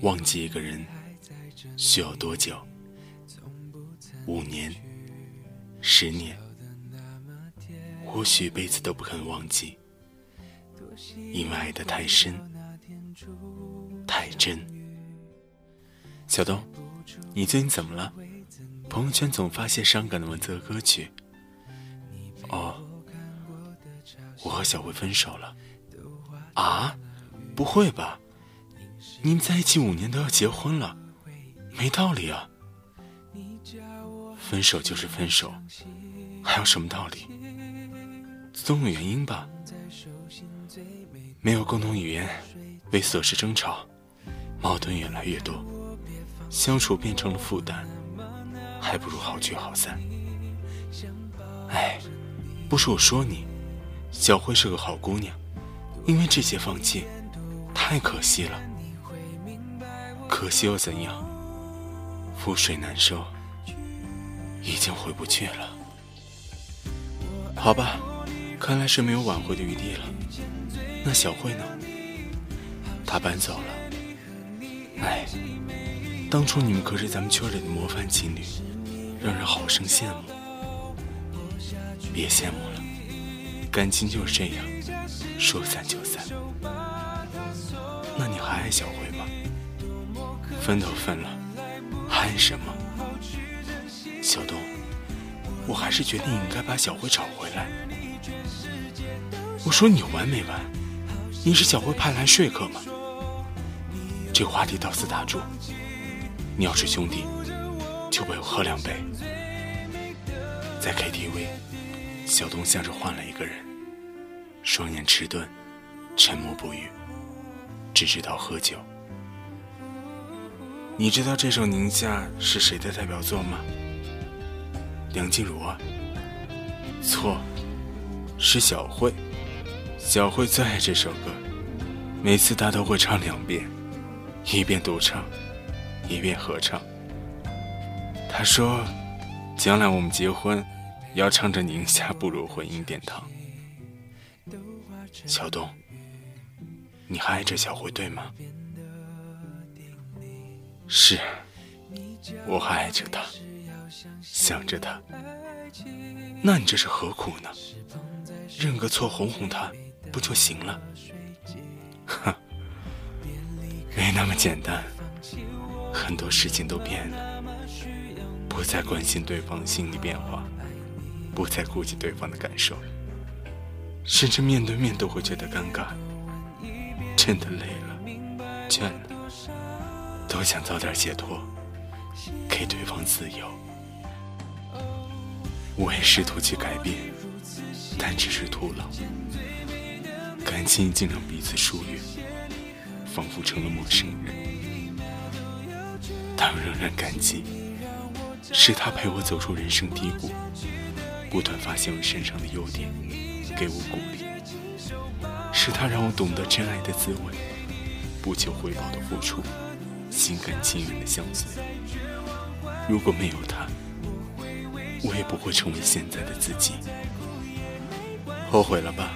忘记一个人需要多久？五年、十年，或许一辈子都不肯忘记，因为爱得太深、太真。小东，你最近怎么了？朋友圈总发些伤感的文字和歌曲。哦，我和小慧分手了。啊？不会吧？你们在一起五年都要结婚了，没道理啊！分手就是分手，还有什么道理？总有原因吧？没有共同语言，为琐事争吵，矛盾越来越多，相处变成了负担，还不如好聚好散。哎，不是我说你，小慧是个好姑娘，因为这些放弃，太可惜了。可惜又怎样？覆水难收，已经回不去了。好吧，看来是没有挽回的余地了。那小慧呢？她搬走了。哎，当初你们可是咱们圈里的模范情侣，让人好生羡慕。别羡慕了，感情就是这样，说散就散。那你还爱小慧吗？分都分了，还什么？小东，我还是觉得你应该把小慧找回来。我说你有完没完？你是小慧派来说客吗？这话题到此打住。你要是兄弟，就陪我喝两杯。在 KTV，小东像是换了一个人，双眼迟钝，沉默不语，只知道喝酒。你知道这首《宁夏》是谁的代表作吗？梁静茹啊？错，是小慧。小慧最爱这首歌，每次她都会唱两遍，一遍独唱，一遍合唱。她说：“将来我们结婚，要唱着《宁夏》步入婚姻殿堂。”小东，你还爱着小慧对吗？是，我还爱着他，想着他。那你这是何苦呢？认个错，哄哄他，不就行了？哼，没那么简单。很多事情都变了，不再关心对方的心理变化，不再顾及对方的感受，甚至面对面都会觉得尴尬。真的累了，倦了。都想早点解脱，给对方自由。我也试图去改变，但只是徒劳。感情已经让彼此疏远，仿佛成了陌生人。但仍然感激，是他陪我走出人生低谷，不断发现我身上的优点，给我鼓励。是他让我懂得真爱的滋味，不求回报的付出。心甘情愿的相随。如果没有他，我也不会成为现在的自己。后悔了吧？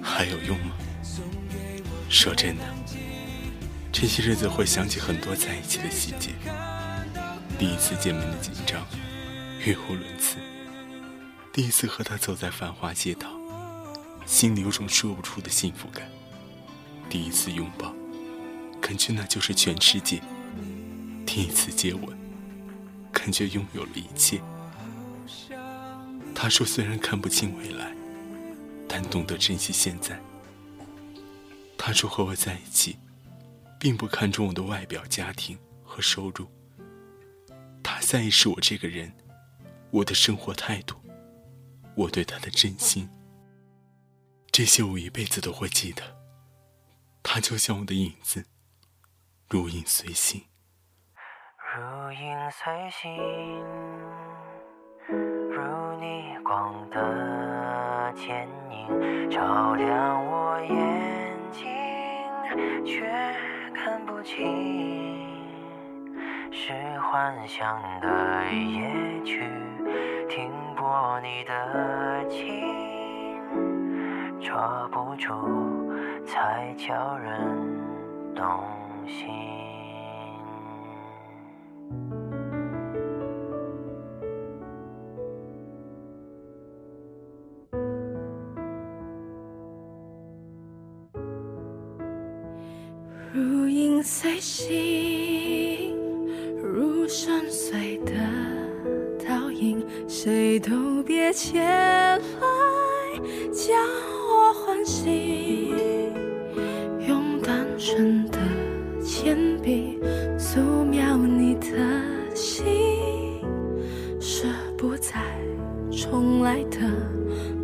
还有用吗？说真的，这些日子会想起很多在一起的细节。第一次见面的紧张，语无伦次；第一次和他走在繁华街道，心里有种说不出的幸福感；第一次拥抱。感觉那就是全世界，第一次接吻，感觉拥有了一切。他说：“虽然看不清未来，但懂得珍惜现在。”他说：“和我在一起，并不看重我的外表、家庭和收入。他在意是我这个人，我的生活态度，我对他的真心。这些我一辈子都会记得。他就像我的影子，如影随形。如影随形，如逆光的剪影，照亮我眼睛，却看不清。是幻想的夜曲，停泊你的情，抓不住，才叫人动心。如影随形，如深邃的倒影，谁都别前来将我唤醒。用单纯的铅笔素描你的心，是不再重来的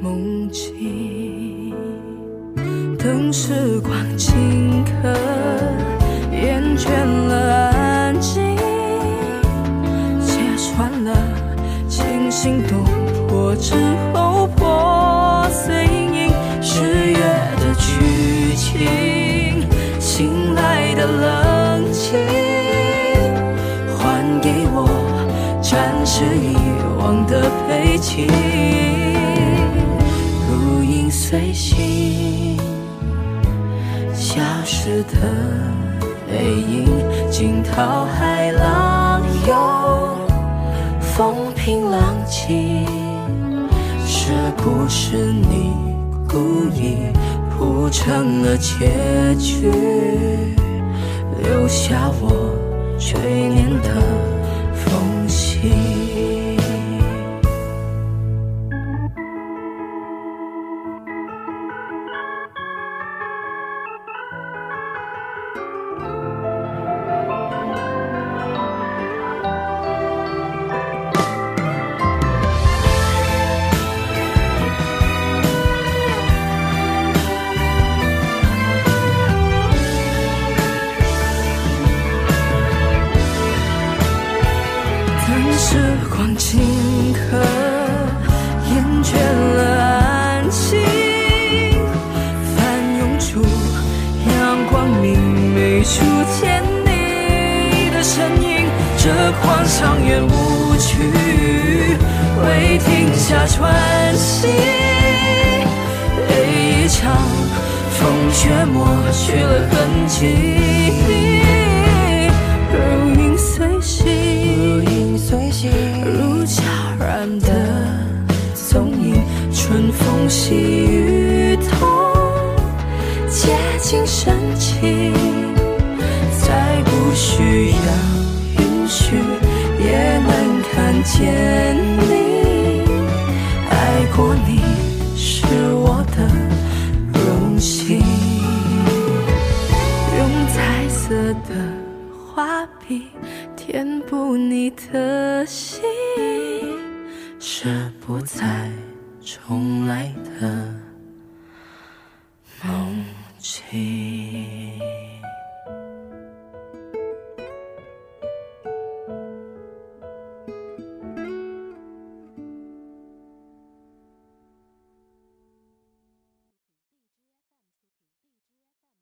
梦境。等时光静遗忘的背景，如影随形。消失的背影，惊涛骇浪涌，风平浪静。是不是你故意铺成了结局，留下我垂念的缝隙？这广场圆舞曲，未停下喘息，一场风雪抹去了痕迹。如影随形，如影随形，如悄然的踪影，春风细雨痛，接近深情，见你。爱过你是我的荣幸，用彩色的画笔填补你的心，是不再重来的